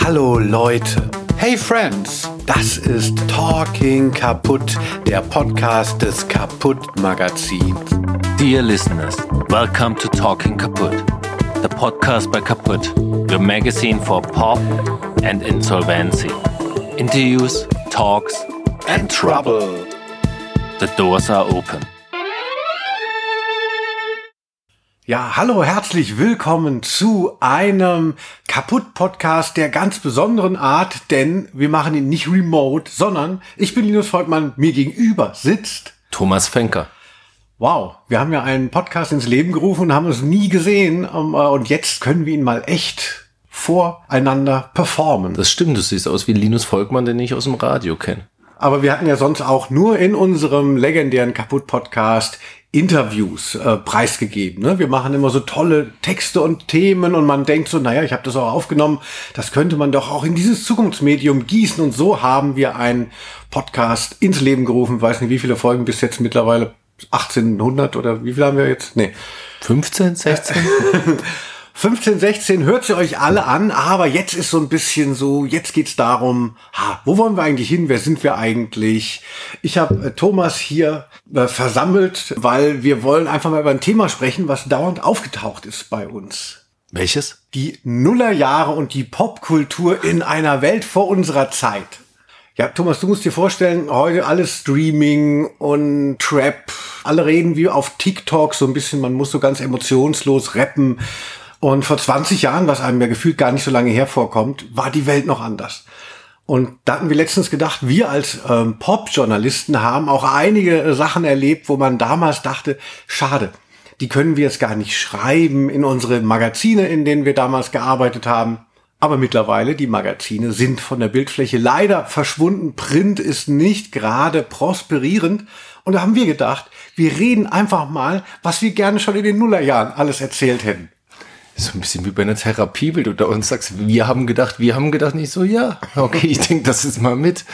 Hallo Leute. Hey Friends. Das ist Talking Kaputt, der Podcast des Kaputt Magazins. Dear listeners, welcome to Talking Kaputt, the podcast by Kaputt, your magazine for pop and insolvency. Interviews, talks, and trouble. The doors are open. Ja, hallo, herzlich willkommen zu einem Kaputt-Podcast der ganz besonderen Art, denn wir machen ihn nicht remote, sondern ich bin Linus Volkmann, mir gegenüber sitzt Thomas Fenker. Wow, wir haben ja einen Podcast ins Leben gerufen und haben uns nie gesehen ähm, äh, und jetzt können wir ihn mal echt voreinander performen. Das stimmt, du siehst aus wie Linus Volkmann, den ich aus dem Radio kenne. Aber wir hatten ja sonst auch nur in unserem legendären Kaputt-Podcast Interviews äh, preisgegeben. Ne? Wir machen immer so tolle Texte und Themen und man denkt so, naja, ich habe das auch aufgenommen, das könnte man doch auch in dieses Zukunftsmedium gießen. Und so haben wir einen Podcast ins Leben gerufen. weiß nicht, wie viele Folgen bis jetzt mittlerweile 1800 oder wie viel haben wir jetzt? Nee. 15, 16? 15, 16 hört sie euch alle an, aber jetzt ist so ein bisschen so, jetzt geht's darum, ha, wo wollen wir eigentlich hin? Wer sind wir eigentlich? Ich habe äh, Thomas hier äh, versammelt, weil wir wollen einfach mal über ein Thema sprechen, was dauernd aufgetaucht ist bei uns. Welches? Die Nullerjahre und die Popkultur in einer Welt vor unserer Zeit. Ja, Thomas, du musst dir vorstellen, heute alles Streaming und Trap. Alle reden wie auf TikTok so ein bisschen, man muss so ganz emotionslos rappen. Und vor 20 Jahren, was einem ja gefühlt gar nicht so lange hervorkommt, war die Welt noch anders. Und da hatten wir letztens gedacht, wir als ähm, Pop-Journalisten haben auch einige äh, Sachen erlebt, wo man damals dachte, schade, die können wir jetzt gar nicht schreiben in unsere Magazine, in denen wir damals gearbeitet haben. Aber mittlerweile, die Magazine sind von der Bildfläche leider verschwunden. Print ist nicht gerade prosperierend. Und da haben wir gedacht, wir reden einfach mal, was wir gerne schon in den Nullerjahren alles erzählt hätten so ein bisschen wie bei einer Therapie, weil du da uns sagst, wir haben gedacht, wir haben gedacht, nicht so, ja, okay, ich denke das ist mal mit.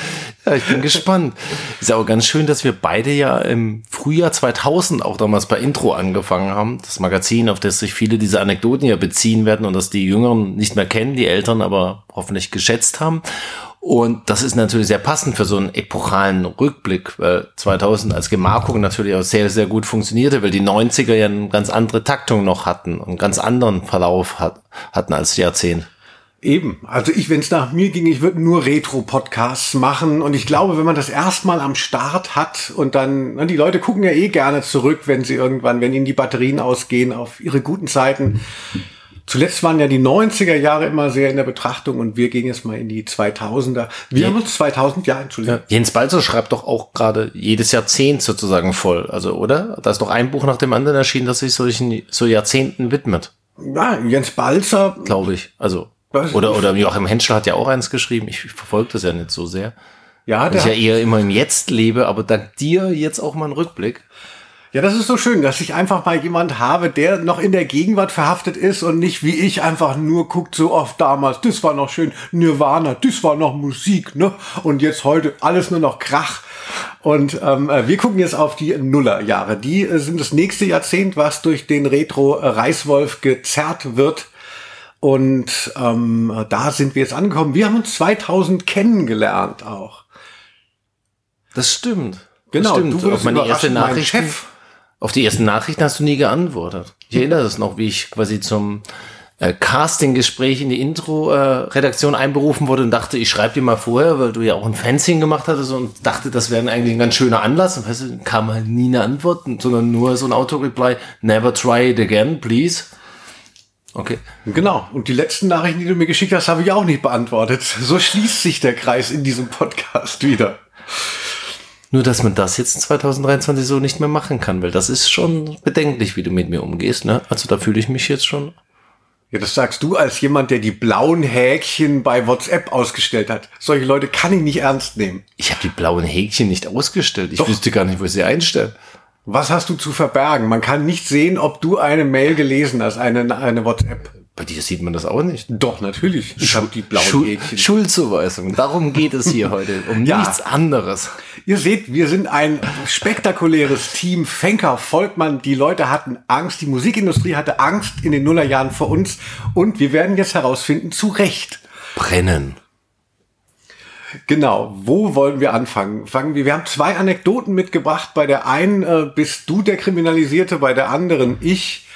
Ja, ich bin gespannt. Ist auch ganz schön, dass wir beide ja im Frühjahr 2000 auch damals bei Intro angefangen haben. Das Magazin, auf das sich viele dieser Anekdoten ja beziehen werden und das die Jüngeren nicht mehr kennen, die Eltern aber hoffentlich geschätzt haben. Und das ist natürlich sehr passend für so einen epochalen Rückblick, weil 2000 als Gemarkung natürlich auch sehr, sehr gut funktionierte, weil die 90er ja eine ganz andere Taktung noch hatten und einen ganz anderen Verlauf hat, hatten als Jahrzehnt. Eben. Also ich, wenn es nach mir ging, ich würde nur Retro-Podcasts machen. Und ich glaube, wenn man das erstmal am Start hat und dann, na, die Leute gucken ja eh gerne zurück, wenn sie irgendwann, wenn ihnen die Batterien ausgehen, auf ihre guten Zeiten. Zuletzt waren ja die 90er Jahre immer sehr in der Betrachtung und wir gehen jetzt mal in die 2000er. Wir ja. haben uns 2000, ja, Entschuldigung. Ja. Jens Balzer schreibt doch auch gerade jedes Jahrzehnt sozusagen voll, also oder? Da ist doch ein Buch nach dem anderen erschienen, das sich solchen so Jahrzehnten widmet. Ja, Jens Balzer. Glaube ich. Also. Oder, oder Joachim Henschel hat ja auch eins geschrieben. Ich verfolge das ja nicht so sehr. Ja, der. Ich ja eher immer im Jetzt lebe, aber dank dir jetzt auch mal ein Rückblick. Ja, das ist so schön, dass ich einfach mal jemand habe, der noch in der Gegenwart verhaftet ist und nicht wie ich einfach nur guckt so oft damals, das war noch schön, Nirvana, das war noch Musik, ne? Und jetzt heute alles nur noch Krach. Und ähm, äh, wir gucken jetzt auf die Nullerjahre. Die äh, sind das nächste Jahrzehnt, was durch den Retro-Reißwolf gezerrt wird. Und ähm, da sind wir jetzt angekommen. Wir haben uns 2000 kennengelernt auch. Das stimmt. Genau, das stimmt. du wurdest meine erste Nachricht. Chef auf die ersten Nachrichten hast du nie geantwortet. Ich erinnere das noch, wie ich quasi zum äh, Casting-Gespräch in die Intro-Redaktion äh, einberufen wurde und dachte, ich schreibe dir mal vorher, weil du ja auch ein Fanzine gemacht hattest und dachte, das wäre eigentlich ein ganz schöner Anlass. Und weißt du, kam halt nie eine Antwort, sondern nur so ein Auto-Reply, never try it again, please. Okay. Genau. Und die letzten Nachrichten, die du mir geschickt hast, habe ich auch nicht beantwortet. So schließt sich der Kreis in diesem Podcast wieder. Nur, dass man das jetzt in 2023 so nicht mehr machen kann, weil das ist schon bedenklich, wie du mit mir umgehst. Ne? Also da fühle ich mich jetzt schon. Ja, das sagst du als jemand, der die blauen Häkchen bei WhatsApp ausgestellt hat. Solche Leute kann ich nicht ernst nehmen. Ich habe die blauen Häkchen nicht ausgestellt. Ich Doch. wüsste gar nicht, wo ich sie einstelle. Was hast du zu verbergen? Man kann nicht sehen, ob du eine Mail gelesen hast, eine, eine WhatsApp. Bei dir sieht man das auch nicht. Doch, natürlich. Ich habe die blauen Schul Häkchen. Schuldzuweisung. Darum geht es hier heute. Um Ja. nichts anderes. Ihr seht, wir sind ein spektakuläres Team. Fenker, Volkmann, die Leute hatten Angst, die Musikindustrie hatte Angst in den Nullerjahren vor uns und wir werden jetzt herausfinden, zu Recht. Brennen. Genau, wo wollen wir anfangen? Fangen wir, wir haben zwei Anekdoten mitgebracht. Bei der einen äh, bist du der Kriminalisierte, bei der anderen ich.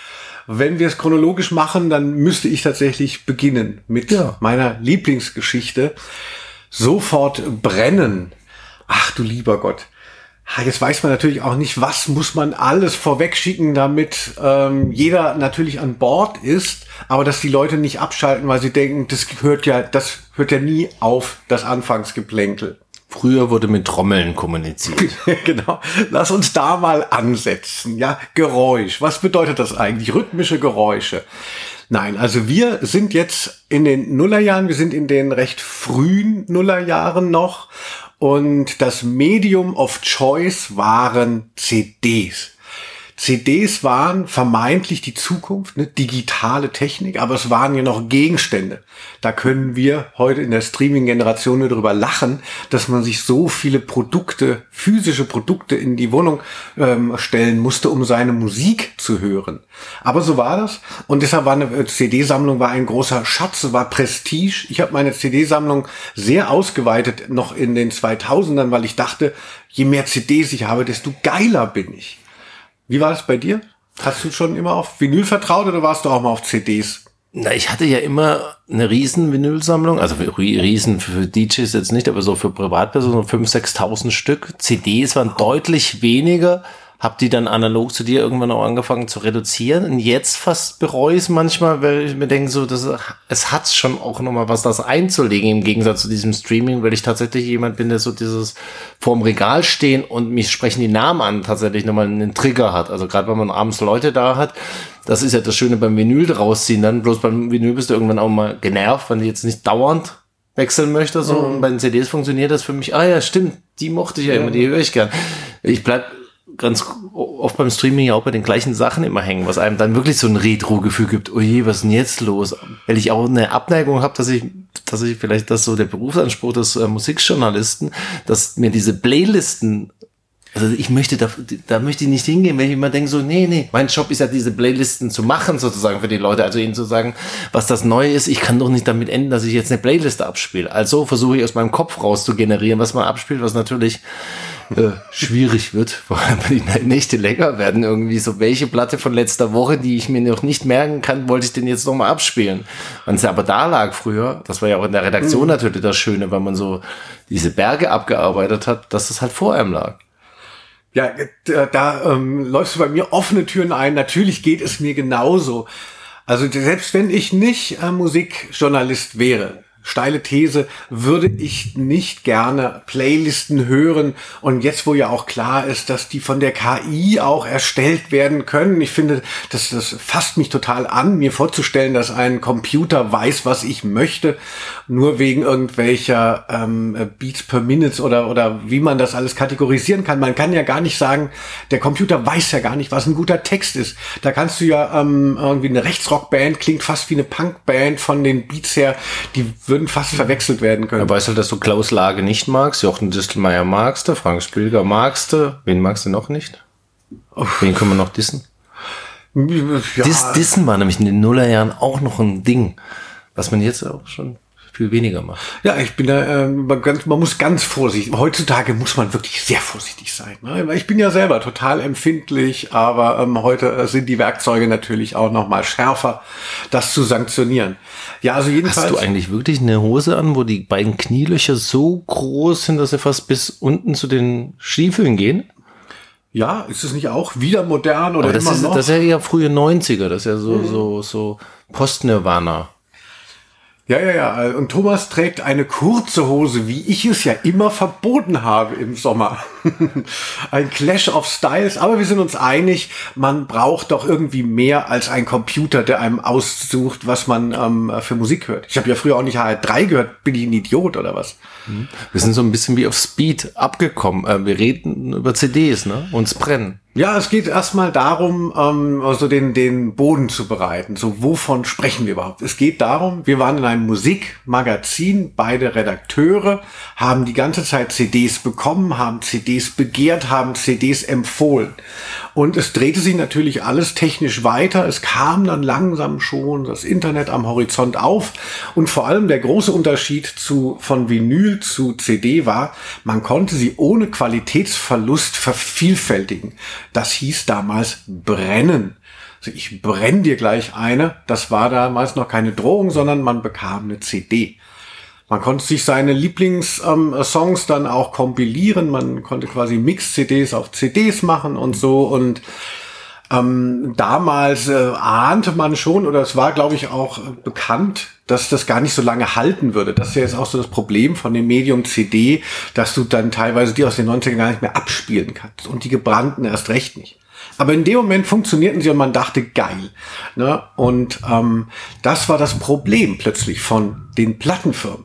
Wenn wir es chronologisch machen, dann müsste ich tatsächlich beginnen mit Ja. meiner Lieblingsgeschichte. Sofort brennen. Ach du lieber Gott. Jetzt weiß man natürlich auch nicht, was muss man alles vorwegschicken, damit ähm, jeder natürlich an Bord ist, aber dass die Leute nicht abschalten, weil sie denken, das hört ja, das hört ja nie auf, das Anfangsgeplänkel. Früher wurde mit Trommeln kommuniziert. genau. Lass uns da mal ansetzen. Ja, Geräusch. Was bedeutet das eigentlich? Rhythmische Geräusche. Nein, also wir sind jetzt in den Nullerjahren, wir sind in den recht frühen Nullerjahren noch und das Medium of Choice waren CDs. CDs waren vermeintlich die Zukunft, ne, digitale Technik, aber es waren ja noch Gegenstände. Da können wir heute in der Streaming-Generation nur darüber lachen, dass man sich so viele Produkte, physische Produkte in die Wohnung ähm, stellen musste, um seine Musik zu hören. Aber so war das. Und deshalb war eine äh, CD-Sammlung war ein großer Schatz, war Prestige. Ich habe meine CD-Sammlung sehr ausgeweitet noch in den 2000ern, weil ich dachte, je mehr CDs ich habe, desto geiler bin ich. Wie war das bei dir? Hast du schon immer auf Vinyl vertraut oder warst du auch mal auf CDs? Na, ich hatte ja immer eine riesen Vinylsammlung, also riesen für DJs jetzt nicht, aber so für Privatpersonen so 5.000, 6.000 Stück. CDs waren deutlich weniger. Hab die dann analog zu dir irgendwann auch angefangen zu reduzieren. Und jetzt fast bereue ich es manchmal, weil ich mir denke, so, das, es hat schon auch nochmal was, das einzulegen im Gegensatz zu diesem Streaming, weil ich tatsächlich jemand bin, der so dieses vorm Regal stehen und mich sprechen die Namen an, tatsächlich nochmal einen Trigger hat. Also gerade wenn man abends Leute da hat, das ist ja das Schöne beim Vinyl rausziehen. Dann bloß beim Vinyl bist du irgendwann auch mal genervt, wenn du jetzt nicht dauernd wechseln möchte. So. Und bei den CDs funktioniert das für mich. Ah ja, stimmt, die mochte ich ja immer, die höre ich gern. Ich bleib ganz oft beim Streaming ja auch bei den gleichen Sachen immer hängen, was einem dann wirklich so ein Retro-Gefühl gibt. Oh je, was ist denn jetzt los? Weil ich auch eine Abneigung habe, dass ich, dass ich vielleicht das so der Berufsanspruch des äh, Musikjournalisten, dass mir diese Playlisten also ich möchte da, da möchte ich nicht hingehen, wenn ich immer denke so, nee, nee, mein Job ist ja diese Playlisten zu machen sozusagen für die Leute, also ihnen zu sagen, was das Neue ist, ich kann doch nicht damit enden, dass ich jetzt eine Playliste abspiele. Also versuche ich aus meinem Kopf raus zu generieren, was man abspielt, was natürlich äh, schwierig wird, vor allem wenn die Nächte länger werden irgendwie so, welche Platte von letzter Woche, die ich mir noch nicht merken kann, wollte ich denn jetzt nochmal abspielen. Wenn es aber da lag früher, das war ja auch in der Redaktion natürlich das Schöne, weil man so diese Berge abgearbeitet hat, dass das halt vor einem lag. Ja, da, da ähm, läufst du bei mir offene Türen ein. Natürlich geht es mir genauso. Also selbst wenn ich nicht äh, Musikjournalist wäre, steile These, würde ich nicht gerne Playlisten hören. Und jetzt, wo ja auch klar ist, dass die von der KI auch erstellt werden können, ich finde, das, das fasst mich total an, mir vorzustellen, dass ein Computer weiß, was ich möchte, nur wegen irgendwelcher ähm, Beats per Minute oder, oder wie man das alles kategorisieren kann. Man kann ja gar nicht sagen, der Computer weiß ja gar nicht, was ein guter Text ist. Da kannst du ja ähm, irgendwie eine Rechtsrockband, klingt fast wie eine Punkband von den Beats her, die würden fast verwechselt werden können. Ja, weißt du, dass du Klaus Lage nicht magst, Jochen Distelmeier magst du, Frank Spilger magst du, wen magst du noch nicht? Wen können wir noch dissen? ja, Dis, dissen war nämlich in den Nullerjahren auch noch ein Ding, was man jetzt auch schon viel weniger macht. Ja, ich bin da ähm, ganz, man muss ganz vorsichtig. Heutzutage muss man wirklich sehr vorsichtig sein. Ne? Ich bin ja selber total empfindlich, aber ähm, heute äh, sind die Werkzeuge natürlich auch noch mal schärfer, das zu sanktionieren. Ja, also jedenfalls. Hast du eigentlich wirklich eine Hose an, wo die beiden Knielöcher so groß sind, dass sie fast bis unten zu den Stiefeln gehen? ja, ist es nicht auch wieder modern oder Aber das immer ist, noch? das ist ja frühe 90er, das ist ja so, so, so Post-Nirvana. Ja, ja, ja. Und Thomas trägt eine kurze Hose, wie ich es ja immer verboten habe im Sommer. ein Clash of Styles. Aber wir sind uns einig, man braucht doch irgendwie mehr als ein Computer, der einem aussucht, was man ähm, für Musik hört. Ich habe ja früher auch nicht HR3 gehört. Bin ich ein Idiot oder was? Wir sind so ein bisschen wie auf Speed abgekommen. Äh, Wir reden über CDs, ne? Uns brennen. Ja, es geht erstmal darum, ähm, also den, den Boden zu bereiten. So, wovon sprechen wir überhaupt? Es geht darum, wir waren in einem Musikmagazin, beide Redakteure, haben die ganze Zeit CDs bekommen, haben CDs begehrt, haben CDs empfohlen. Und es drehte sich natürlich alles technisch weiter. Es kam dann langsam schon das Internet am Horizont auf. Und vor allem der große Unterschied zu, von Vinyl zu CD war, man konnte sie ohne Qualitätsverlust vervielfältigen. Das hieß damals brennen. Also ich brenne dir gleich eine. Das war damals noch keine Drohung, sondern man bekam eine CD. Man konnte sich seine Lieblingssongs ähm, dann auch kompilieren. Man konnte quasi Mix-CDs auf CDs machen und so. Und ähm, damals äh, ahnte man schon, oder es war, glaube ich, auch bekannt, dass das gar nicht so lange halten würde. Das ist ja jetzt auch so das Problem von dem Medium CD, dass du dann teilweise die aus den 90ern gar nicht mehr abspielen kannst und die gebrannten erst recht nicht. Aber in dem Moment funktionierten sie und man dachte, geil. Ne? Und ähm, das war das Problem plötzlich von den Plattenfirmen.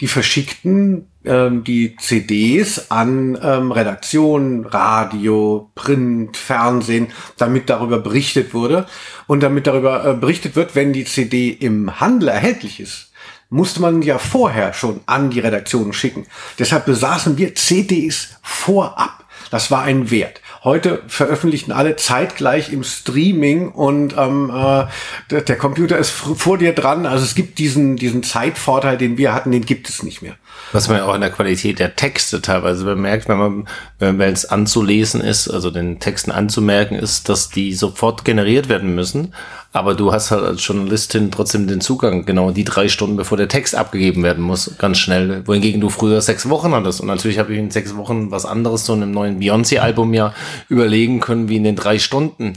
Die verschickten ähm, die CDs an ähm, Redaktionen, Radio, Print, Fernsehen, damit darüber berichtet wurde. Und damit darüber äh, berichtet wird, wenn die CD im Handel erhältlich ist, musste man ja vorher schon an die Redaktionen schicken. Deshalb besaßen wir CDs vorab. Das war ein Wert. Heute veröffentlichen alle zeitgleich im Streaming und ähm, äh, der, Computer ist vor dir dran. Also es gibt diesen, diesen Zeitvorteil, den wir hatten, den gibt es nicht mehr. Was man ja auch in der Qualität der Texte teilweise bemerkt, wenn man, wenn es anzulesen ist, also den Texten anzumerken ist, dass die sofort generiert werden müssen. Aber du hast halt als Journalistin trotzdem den Zugang, genau die drei Stunden, bevor der Text abgegeben werden muss, ganz schnell. Wohingegen du früher sechs Wochen hattest. Und natürlich habe ich in sechs Wochen was anderes so in einem neuen Beyoncé-Album ja überlegen können, wie in den drei Stunden.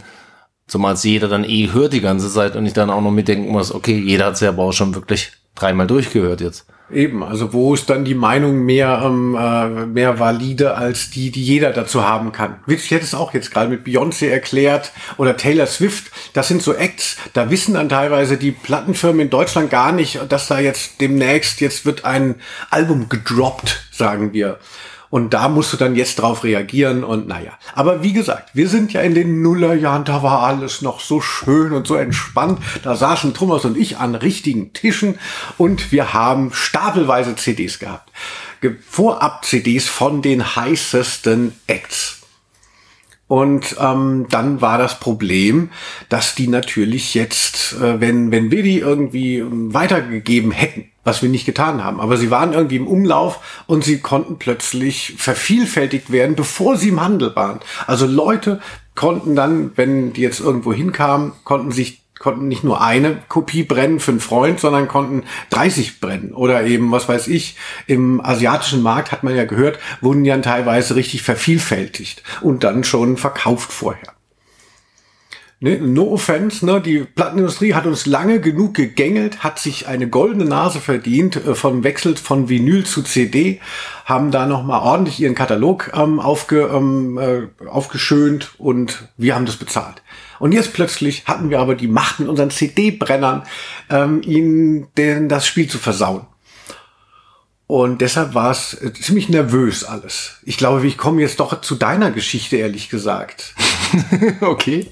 Zumal es jeder dann eh hört die ganze Zeit und ich dann auch noch mitdenken muss, okay, jeder hat es ja aber auch schon wirklich dreimal durchgehört jetzt. Eben, also wo ist dann die Meinung mehr, ähm, äh, mehr valide als die, die jeder dazu haben kann? Ich hätte es auch jetzt gerade mit Beyoncé erklärt oder Taylor Swift. Das sind so Acts, da wissen dann teilweise die Plattenfirmen in Deutschland gar nicht, dass da jetzt demnächst, jetzt wird ein Album gedroppt, sagen wir. Und da musst du dann jetzt drauf reagieren und naja. Aber wie gesagt, wir sind ja in den Nullerjahren, da war alles noch so schön und so entspannt. Da saßen Thomas und ich an richtigen Tischen und wir haben stapelweise CDs gehabt. Vorab CDs von den heißesten Acts. Und ähm, dann war das Problem, dass die natürlich jetzt, äh, wenn, wenn wir die irgendwie ähm, weitergegeben hätten, was wir nicht getan haben, aber sie waren irgendwie im Umlauf und sie konnten plötzlich vervielfältigt werden, bevor sie im Handel waren. Also Leute konnten dann, wenn die jetzt irgendwo hinkamen, konnten sich konnten nicht nur eine Kopie brennen für einen Freund, sondern konnten 30 brennen. Oder eben, was weiß ich, im asiatischen Markt hat man ja gehört, wurden ja teilweise richtig vervielfältigt und dann schon verkauft vorher. Ne, no offense, ne, die Plattenindustrie hat uns lange genug gegängelt, hat sich eine goldene Nase verdient äh, vom Wechsel von Vinyl zu CD, haben da nochmal ordentlich ihren Katalog ähm, aufge, ähm, äh, aufgeschönt und wir haben das bezahlt. Und jetzt plötzlich hatten wir aber die Macht mit unseren CD-Brennern, ähm, ihnen den, das Spiel zu versauen. Und deshalb war es äh, ziemlich nervös alles. Ich glaube, ich komme jetzt doch zu deiner Geschichte, ehrlich gesagt. okay.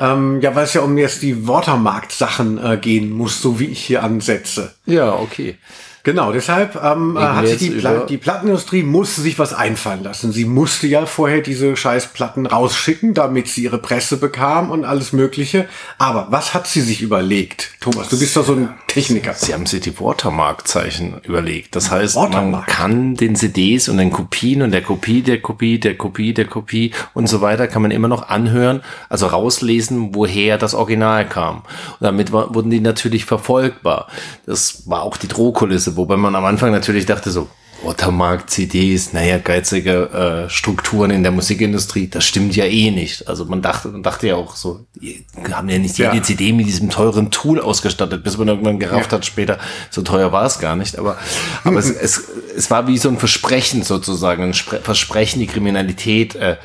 Ähm, ja, weil es ja um jetzt die Watermarkt-Sachen äh, gehen muss, so wie ich hier ansetze. Ja, okay. Genau, deshalb ähm, hat sich die, Pla die Plattenindustrie musste sich was einfallen lassen. Sie musste ja vorher diese Scheißplatten rausschicken, damit sie ihre Presse bekam und alles Mögliche. Aber was hat sie sich überlegt? Thomas, du bist doch so ein Techniker. Sie haben sich die Watermark-Zeichen überlegt. Das heißt, Watermark. man kann den CDs und den Kopien und der Kopie, der Kopie, der Kopie, der Kopie und so weiter, kann man immer noch anhören, also rauslesen, woher das Original kam. Und damit wurden die natürlich verfolgbar. Das war auch die Drohkulisse, wobei man am Anfang natürlich dachte so, Watermark, CDs, naja, geizige äh, Strukturen in der Musikindustrie, das stimmt ja eh nicht. Also man dachte, man dachte ja auch so, wir haben ja nicht jede ja. CD mit diesem teuren Tool ausgestattet, bis man irgendwann gerafft ja. hat später, so teuer war es gar nicht. Aber, aber es, es, es war wie so ein Versprechen sozusagen, ein Versprechen, die Kriminalität äh,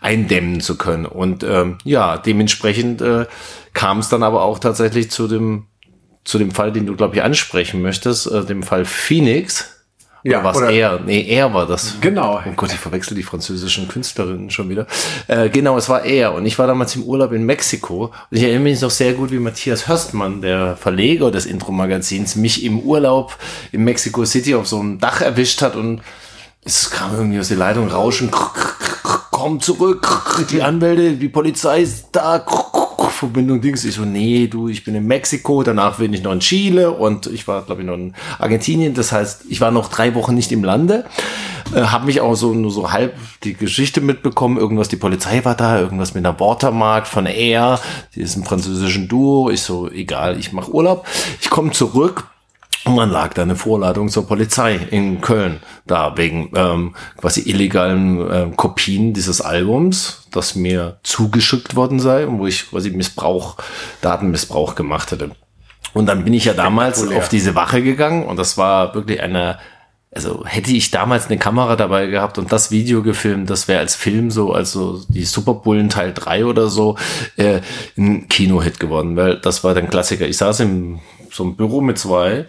eindämmen zu können. Und ähm, ja, dementsprechend äh, kam es dann aber auch tatsächlich zu dem zu dem Fall, den du, glaube ich, ansprechen möchtest, äh, dem Fall Phoenix Ja, oder war es er? Nee, er war das. Genau. Oh Gott, ich verwechsel die französischen Künstlerinnen schon wieder. Äh, genau, es war er. Und ich war damals im Urlaub in Mexiko. Und ich erinnere mich noch sehr gut, wie Matthias Hörstmann, der Verleger des Intro-Magazins, mich im Urlaub in Mexico City auf so einem Dach erwischt hat und es kam irgendwie aus der Leitung rauschen. Komm zurück, die Anwälte, die Polizei ist da. Verbindung Dings. Ich so, nee, du, ich bin in Mexiko, danach bin ich noch in Chile und ich war, glaube ich, noch in Argentinien. Das heißt, ich war noch drei Wochen nicht im Lande. Äh, habe mich auch so nur so halb die Geschichte mitbekommen. Irgendwas, die Polizei war da, irgendwas mit einer Watermarkt von Air, die ist ein französischen Duo. Ich so, egal, ich mache Urlaub. Ich komme zurück und dann lag da eine Vorladung zur Polizei in Köln da wegen ähm, quasi illegalen ähm, Kopien dieses Albums, das mir zugeschickt worden sei und wo ich quasi Missbrauch, Datenmissbrauch gemacht hätte. Und dann bin ich ja damals auf diese Wache gegangen und das war wirklich eine, also hätte ich damals eine Kamera dabei gehabt und das Video gefilmt, das wäre als Film so, also die Superbullen Teil 3 oder so, äh, ein Kinohit geworden, weil das war dann Klassiker. Ich saß im so einem Büro mit zwei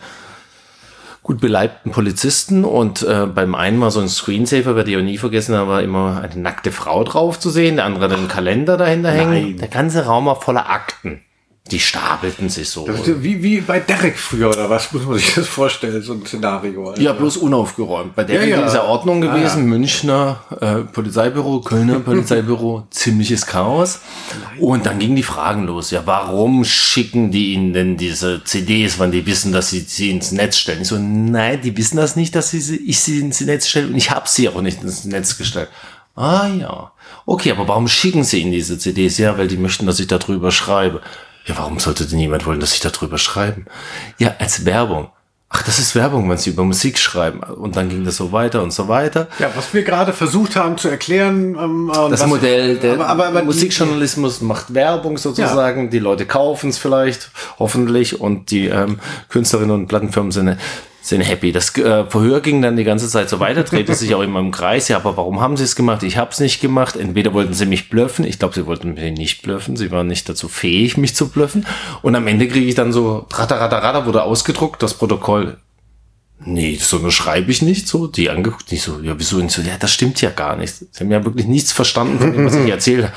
gut beleibten Polizisten und äh, beim einen war so ein Screensaver, werde ich auch nie vergessen, da war immer eine nackte Frau drauf zu sehen, der andere hat einen Kalender dahinter hängen. Der ganze Raum war voller Akten. Die stapelten sich so. wie, wie bei Derek früher, oder was muss man sich das vorstellen, so ein Szenario? Also. Ja, bloß unaufgeräumt. Bei Derek ja, ja. ist ja Ordnung gewesen, ah, ja. Münchner äh, Polizeibüro, Kölner Polizeibüro, ziemliches Chaos. Und dann gingen die Fragen los. Ja, warum schicken die ihnen denn diese CDs, wenn die wissen, dass sie sie ins Netz stellen? Ich so, nein, die wissen das nicht, dass sie, ich sie ins Netz stelle und ich habe sie auch nicht ins Netz gestellt. Ah ja. Okay, aber warum schicken sie ihnen diese CDs? Ja, weil die möchten, dass ich darüber schreibe. Ja, warum sollte denn jemand wollen, dass ich darüber schreiben? Ja, als Werbung. Ach, das ist Werbung, wenn sie über Musik schreiben. Und dann ging das so weiter und so weiter. Ja, was wir gerade versucht haben zu erklären. Ähm, das was, Modell, der aber, aber, aber Musikjournalismus die, macht Werbung sozusagen. Ja. Die Leute kaufen es vielleicht, hoffentlich. Und die ähm, Künstlerinnen und Plattenfirmen sind sind happy. Das äh, Verhör ging dann die ganze Zeit so weiter, drehte sich auch immer im Kreis. Ja, aber warum haben sie es gemacht? Ich habe es nicht gemacht. Entweder wollten sie mich blöffen. Ich glaube, sie wollten mich nicht blöffen. Sie waren nicht dazu fähig, mich zu blöffen. Und am Ende kriege ich dann so, rata, wurde ausgedruckt, das Protokoll. Nee, so nur schreibe ich nicht so. Die angeguckt, nicht so, ja, wieso? Und so, ja, das stimmt ja gar nicht. Sie haben ja wirklich nichts verstanden von dem, was ich erzähle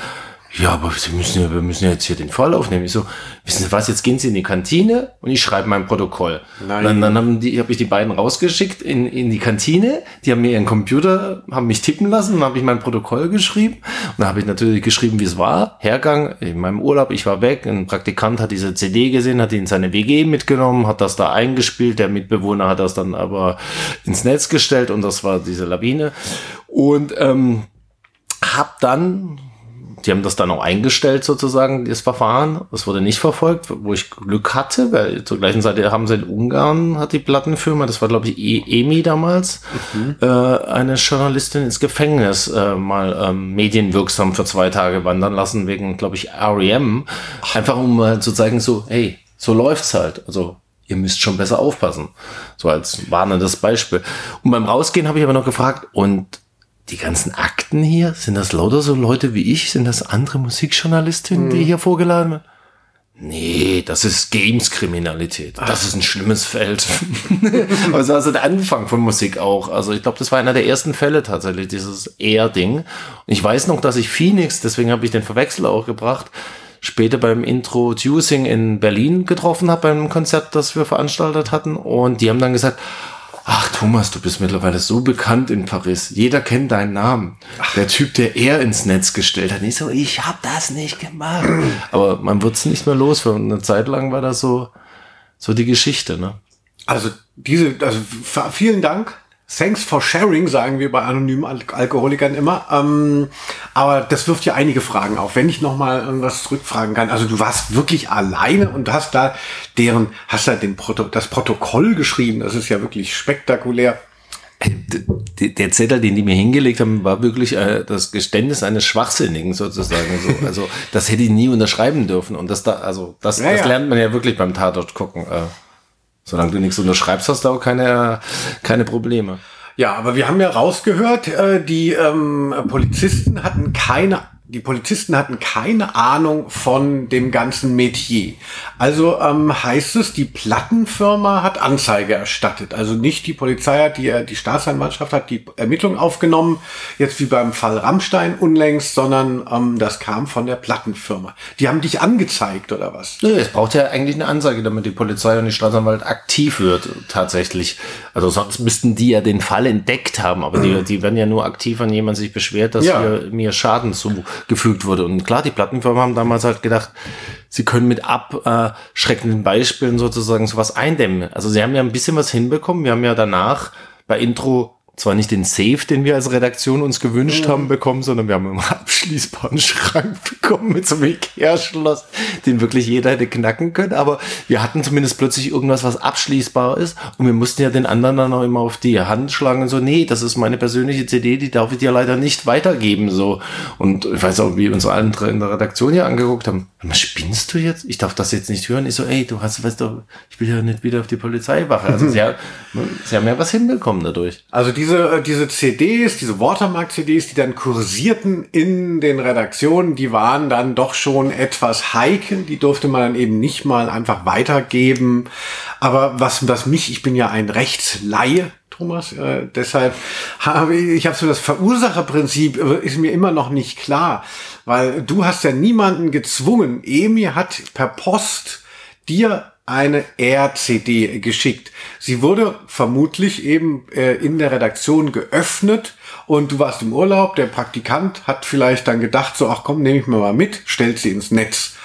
ja, aber Sie müssen ja, wir müssen ja jetzt hier den Fall aufnehmen. Ich so, wissen Sie was, jetzt gehen Sie in die Kantine und ich schreibe mein Protokoll. Nein. Dann, dann haben die, habe ich die beiden rausgeschickt in, in die Kantine. Die haben mir ihren Computer, haben mich tippen lassen und habe ich mein Protokoll geschrieben. Und dann habe ich natürlich geschrieben, wie es war. Hergang, in meinem Urlaub, ich war weg. Ein Praktikant hat diese CD gesehen, hat die in seine WG mitgenommen, hat das da eingespielt. Der Mitbewohner hat das dann aber ins Netz gestellt und das war diese Lawine. Und ähm, hab dann die haben das dann auch eingestellt sozusagen, das Verfahren. Das wurde nicht verfolgt, wo ich Glück hatte, weil zur gleichen Zeit haben sie in Ungarn, hat die Plattenfirma, das war glaube ich e EMI damals, mhm. äh, eine Journalistin ins Gefängnis äh, mal ähm, medienwirksam für zwei Tage wandern lassen, wegen glaube ich REM. Einfach um mal zu zeigen, so, hey, so läuft's halt. Also ihr müsst schon besser aufpassen. So als warnendes Beispiel. Und beim Rausgehen habe ich aber noch gefragt, und die ganzen Akten hier, sind das lauter so Leute wie ich? Sind das andere Musikjournalistinnen, mhm. die hier vorgeladen werden? Nee, das ist Games-Kriminalität. Das ist ein schlimmes Feld. Aber das war so der Anfang von Musik auch. Also ich glaube, das war einer der ersten Fälle tatsächlich, dieses Air-Ding. Und ich weiß noch, dass ich Phoenix, deswegen habe ich den Verwechsel auch gebracht, später beim Introducing in Berlin getroffen habe, beim Konzert, das wir veranstaltet hatten. Und die haben dann gesagt, Ach, Thomas, du bist mittlerweile so bekannt in Paris. Jeder kennt deinen Namen. Der Typ, der er ins Netz gestellt hat. Nicht so, ich hab das nicht gemacht. Aber man wird's nicht mehr los. Für eine Zeit lang war das so, so die Geschichte, ne? Also diese, also vielen Dank Thanks for sharing, sagen wir bei anonymen Al Alkoholikern immer. Ähm, aber das wirft ja einige Fragen auf. Wenn ich nochmal irgendwas zurückfragen kann. Also du warst wirklich alleine und hast da deren, hast da den Proto das Protokoll geschrieben. Das ist ja wirklich spektakulär. Der Zettel, den die mir hingelegt haben, war wirklich äh, das Geständnis eines Schwachsinnigen sozusagen. So. Also das hätte ich nie unterschreiben dürfen. Und das da, also das, ja, das lernt man ja wirklich beim Tatort gucken. Solange du nichts unterschreibst, hast du auch keine, keine Probleme. Ja, aber wir haben ja rausgehört, äh, die ähm, Polizisten hatten keine die Polizisten hatten keine Ahnung von dem ganzen Metier. Also ähm, heißt es, die Plattenfirma hat Anzeige erstattet. Also nicht die Polizei hat, die, äh, die Staatsanwaltschaft hat die Ermittlung aufgenommen, jetzt wie beim Fall Rammstein unlängst, sondern ähm, das kam von der Plattenfirma. Die haben dich angezeigt oder was? Nö, es braucht ja eigentlich eine Anzeige, damit die Polizei und die Staatsanwalt aktiv wird, tatsächlich. Also sonst müssten die ja den Fall entdeckt haben, aber die, die werden ja nur aktiv, wenn jemand sich beschwert, dass Ja. hier, mir Schaden zugefügt wurde. Und klar, die Plattenfirmen haben damals halt gedacht, sie können mit abschreckenden Beispielen sozusagen sowas eindämmen. Also sie haben ja ein bisschen was hinbekommen. Wir haben ja danach bei Intro zwar nicht den Safe, den wir als Redaktion uns gewünscht haben, bekommen, sondern wir haben einen abschließbaren Schrank bekommen mit so einem Ikea-Schloss, den wirklich jeder hätte knacken können. Aber wir hatten zumindest plötzlich irgendwas, was abschließbar ist. Und wir mussten ja den anderen dann auch immer auf die Hand schlagen und so, nee, das ist meine persönliche CD, die darf ich dir leider nicht weitergeben. So. Und ich weiß auch, wie uns alle in der Redaktion hier angeguckt haben. Was spinnst du jetzt? Ich darf das jetzt nicht hören. Ich so, ey, du hast, weißt du, ich will ja nicht wieder auf die Polizeiwache. Also sie, haben- sie haben ja was hinbekommen dadurch. Also diese, äh, diese CDs, diese Watermark-CDs, die dann kursierten in den Redaktionen, die waren dann doch schon etwas heikel. Die durfte man dann eben nicht mal einfach weitergeben. Aber was, was mich, ich bin ja ein Rechtslaie, Thomas, äh, deshalb habe ich, ich habe so das Verursacherprinzip, äh, ist mir immer noch nicht klar. Weil du hast ja niemanden gezwungen. Emir hat per Post dir eine RCD geschickt. Sie wurde vermutlich eben äh, in der Redaktion geöffnet und du warst im Urlaub. Der Praktikant hat vielleicht dann gedacht, so, ach komm, nehme ich mir mal mit, stellt sie ins Netz.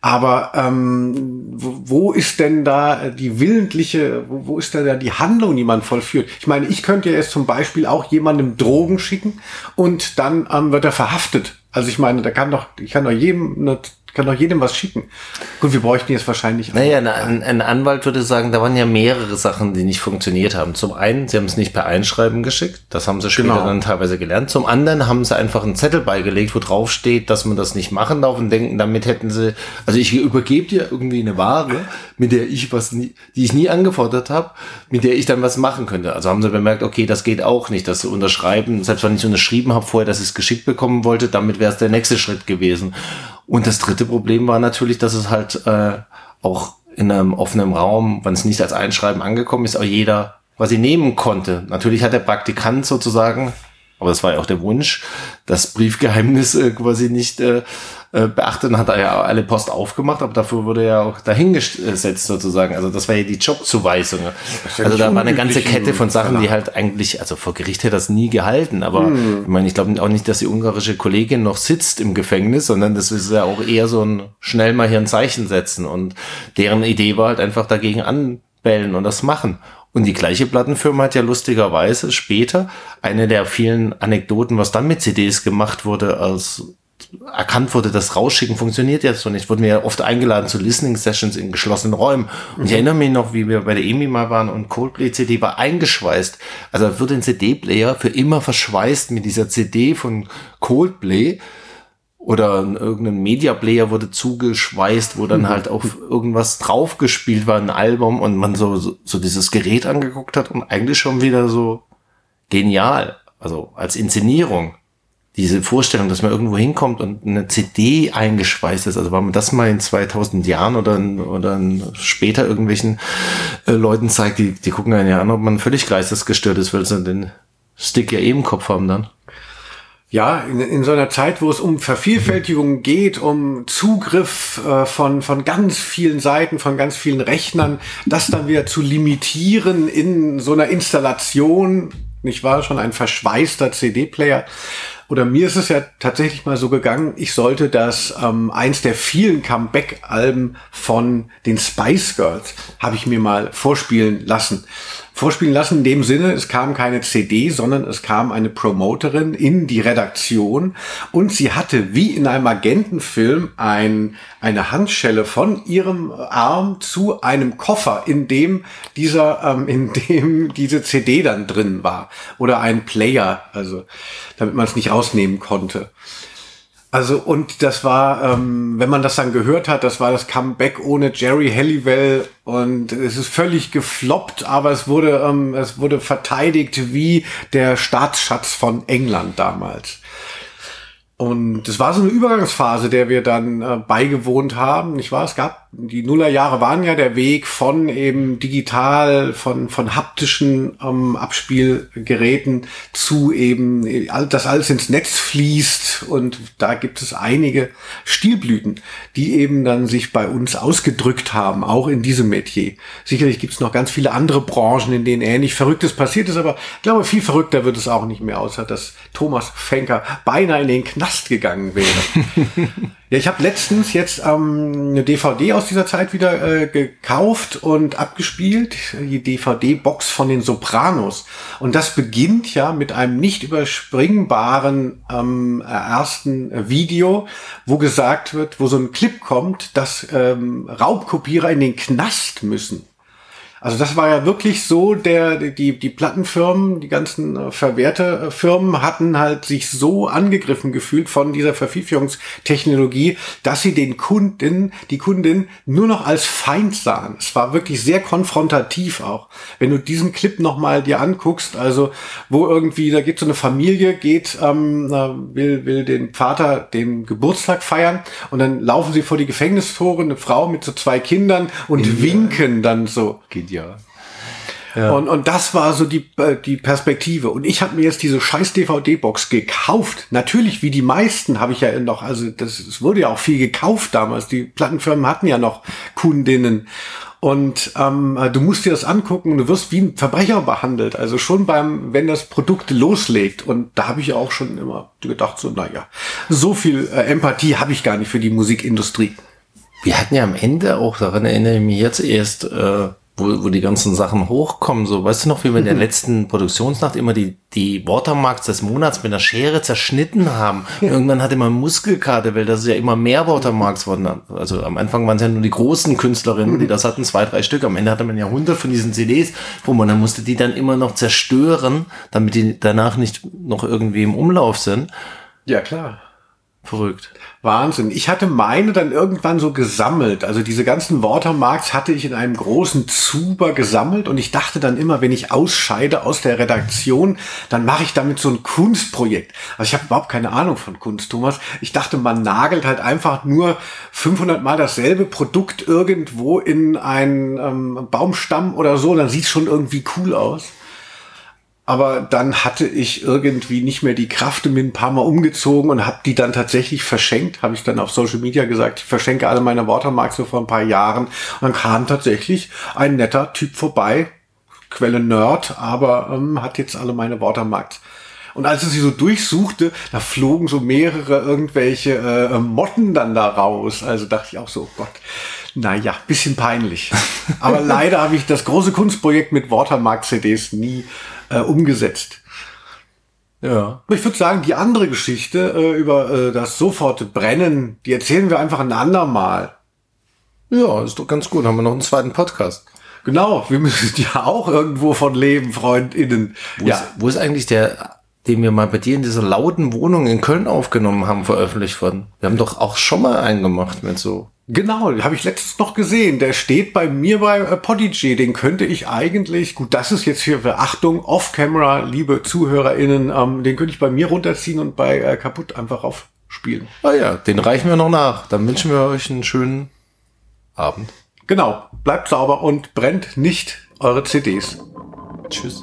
Aber ähm, wo, ist denn da die willentliche, wo, wo ist denn da die Handlung, die man vollführt? Ich meine, ich könnte ja jetzt zum Beispiel auch jemandem Drogen schicken und dann ähm, wird er verhaftet. Also ich meine, da kann doch, ich kann doch jedem, eine, kann doch jedem was schicken. Gut, wir bräuchten jetzt wahrscheinlich. Naja, ein, ein Anwalt würde sagen, da waren ja mehrere Sachen, die nicht funktioniert haben. Zum einen, sie haben es nicht per Einschreiben geschickt, das haben sie später Genau. dann teilweise gelernt. Zum anderen haben sie einfach einen Zettel beigelegt, wo drauf steht, dass man das nicht machen darf und denken, damit hätten sie, also ich übergebe dir irgendwie eine Ware, mit der ich was nie, die ich nie angefordert habe, mit der ich dann was machen könnte. Also haben sie bemerkt, okay, das geht auch nicht, das zu unterschreiben, selbst wenn ich unterschrieben habe vorher, dass ich es geschickt bekommen wollte, damit wäre es der nächste Schritt gewesen. Und das dritte Problem war natürlich, dass es halt äh, auch in einem offenen Raum, wenn es nicht als Einschreiben angekommen ist, auch jeder quasi nehmen konnte. Natürlich hat der Praktikant sozusagen, aber das war ja auch der Wunsch, das Briefgeheimnis äh, quasi nicht äh, äh, beachtet und hat er ja alle Post aufgemacht, aber dafür wurde er auch dahingesetzt sozusagen. Also das war ja die Jobzuweisung. ja also da war eine ganze Kette von Sachen, die halt eigentlich, also vor Gericht hätte das nie gehalten, aber ich meine, ich glaube auch nicht, dass die ungarische Kollegin noch sitzt im Gefängnis, sondern das ist ja auch eher so ein schnell mal hier ein Zeichen setzen und deren Idee war halt einfach dagegen anbellen und das machen. Und die gleiche Plattenfirma hat ja lustigerweise später eine der vielen Anekdoten, was dann mit CDs gemacht wurde, als erkannt wurde, das Rausschicken funktioniert jetzt so nicht. Wurden wir ja oft eingeladen zu Listening Sessions in geschlossenen Räumen. Und ich erinnere mich noch, wie wir bei der EMI mal waren und Coldplay CD war eingeschweißt. Also wird ein CD-Player für immer verschweißt mit dieser CD von Coldplay oder in irgendein Media Player wurde zugeschweißt, wo dann halt auf irgendwas draufgespielt war, ein Album und man so, so, so dieses Gerät angeguckt hat und eigentlich schon wieder so genial. Also als Inszenierung. Diese Vorstellung, dass man irgendwo hinkommt und eine CD eingeschweißt ist. Also wenn man das mal in 2000 Jahren oder, in- oder in später irgendwelchen äh, Leuten zeigt, die, die gucken einen ja an, ob man völlig geistesgestört ist, weil sie den Stick ja eh im Kopf haben dann. Ja, in, in so einer Zeit, wo es um Vervielfältigung geht, um Zugriff äh, von, von ganz vielen Seiten, von ganz vielen Rechnern, das dann wieder zu limitieren in so einer Installation, nicht wahr, schon ein verschweißter CD-Player. Oder mir ist es ja tatsächlich mal so gegangen, ich sollte das ähm, eins der vielen Comeback-Alben von den Spice Girls, habe ich mir mal vorspielen lassen. Vorspielen lassen in dem Sinne, es kam keine CD, sondern es kam eine Promoterin in die Redaktion und sie hatte wie in einem Agentenfilm ein, eine Handschelle von ihrem Arm zu einem Koffer, in dem dieser, ähm, in dem diese CD dann drin war oder ein Player, also damit man es nicht rausnehmen konnte. Also und das war, ähm, wenn man das dann gehört hat, das war das Comeback ohne Jerry Halliwell und es ist völlig gefloppt, aber es wurde, ähm, es wurde verteidigt wie der Staatsschatz von England damals. Und das war so eine Übergangsphase, der wir dann äh, beigewohnt haben. Nicht wahr? Es gab, die Nullerjahre waren ja der Weg von eben digital, von, von haptischen ähm, Abspielgeräten zu eben, dass alles ins Netz fließt. Und da gibt es einige Stilblüten, die eben dann sich bei uns ausgedrückt haben, auch in diesem Metier. Sicherlich gibt es noch ganz viele andere Branchen, in denen ähnlich Verrücktes passiert ist, aber ich glaube, viel verrückter wird es auch nicht mehr, außer dass Thomas Fenker beinahe in den Knast Knast gegangen wäre. ja, ich habe letztens jetzt ähm, eine DVD aus dieser Zeit wieder äh, gekauft und abgespielt, die DVD-Box von den Sopranos. Und das beginnt ja mit einem nicht überspringbaren ähm, ersten Video, wo gesagt wird, wo so ein Clip kommt, dass ähm, Raubkopierer in den Knast müssen. Also das war ja wirklich so, der, die, die Plattenfirmen, die ganzen äh, Verwerterfirmen hatten halt sich so angegriffen gefühlt von dieser Vervielfachungstechnologie, dass sie den Kunden, die Kundin nur noch als Feind sahen. Es war wirklich sehr konfrontativ auch. Wenn du diesen Clip nochmal dir anguckst, also wo irgendwie, da geht so eine Familie, geht, ähm, will, will den Vater den Geburtstag feiern und dann laufen sie vor die Gefängnistore, eine Frau mit so zwei Kindern und ja. winken dann so. Geht ja. Ja. Und, und das war so die, äh, die Perspektive. Und ich habe mir jetzt diese scheiß DVD-Box gekauft. Natürlich, wie die meisten habe ich ja noch, also das, es wurde ja auch viel gekauft damals. Die Plattenfirmen hatten ja noch Kundinnen. Und ähm, du musst dir das angucken, du wirst wie ein Verbrecher behandelt. Also schon beim, wenn das Produkt loslegt. Und da habe ich auch schon immer gedacht, so, naja, so viel äh, Empathie habe ich gar nicht für die Musikindustrie. Wir hatten ja am Ende auch, daran erinnere ich mich jetzt erst, äh, wo, wo die ganzen Sachen hochkommen. So, weißt du noch, wie wir in der mhm. letzten Produktionsnacht immer die, die Watermarks des Monats mit einer Schere zerschnitten haben? Ja. Irgendwann hatte man Muskelkarte, weil das ist ja immer mehr Watermarks wurden. Also am Anfang waren es ja nur die großen Künstlerinnen, die mhm. das hatten, zwei, drei Stück. Am Ende hatte man ja hundert von diesen CDs, wo man dann musste die dann immer noch zerstören, damit die danach nicht noch irgendwie im Umlauf sind. Ja, klar. Verrückt. Wahnsinn. Ich hatte meine dann irgendwann so gesammelt. Also diese ganzen Watermarks hatte ich in einem großen Zuber gesammelt und ich dachte dann immer, wenn ich ausscheide aus der Redaktion, dann mache ich damit so ein Kunstprojekt. Also ich habe überhaupt keine Ahnung von Kunst, Thomas. Ich dachte, man nagelt halt einfach nur 500 Mal dasselbe Produkt irgendwo in einen ähm, Baumstamm oder so, dann sieht es schon irgendwie cool aus. Aber dann hatte ich irgendwie nicht mehr die Kraft und bin ein paar Mal umgezogen und habe die dann tatsächlich verschenkt. Habe ich dann auf Social Media gesagt, ich verschenke alle meine Watermarks so vor ein paar Jahren. Und dann kam tatsächlich ein netter Typ vorbei, Quelle Nerd, aber ähm, hat jetzt alle meine Watermarks. Und als er sie so durchsuchte, da flogen so mehrere irgendwelche äh, Motten dann da raus. Also dachte ich auch so, oh Gott, naja, bisschen peinlich. Aber leider habe ich das große Kunstprojekt mit Watermark-CDs nie äh, umgesetzt. Ja. Ich würde sagen, die andere Geschichte äh, über äh, das soforte Brennen, die erzählen wir einfach ein andermal. Ja, ist doch ganz gut. Haben wir noch einen zweiten Podcast. Genau, wir müssen ja auch irgendwo von leben, FreundInnen. Wo, ja. ist, wo ist eigentlich der, den wir mal bei dir in dieser lauten Wohnung in Köln aufgenommen haben, veröffentlicht worden? Wir haben doch auch schon mal einen gemacht mit so Genau, habe ich letztens noch gesehen. Der steht bei mir bei äh, Podigy. Den könnte ich eigentlich, gut, das ist jetzt hier Beachtung, off-camera, liebe ZuhörerInnen, ähm, den könnte ich bei mir runterziehen und bei äh, kaputt einfach aufspielen. Ah ja, den reichen wir noch nach. Dann wünschen wir euch einen schönen Abend. Genau, bleibt sauber und brennt nicht eure CDs. Tschüss.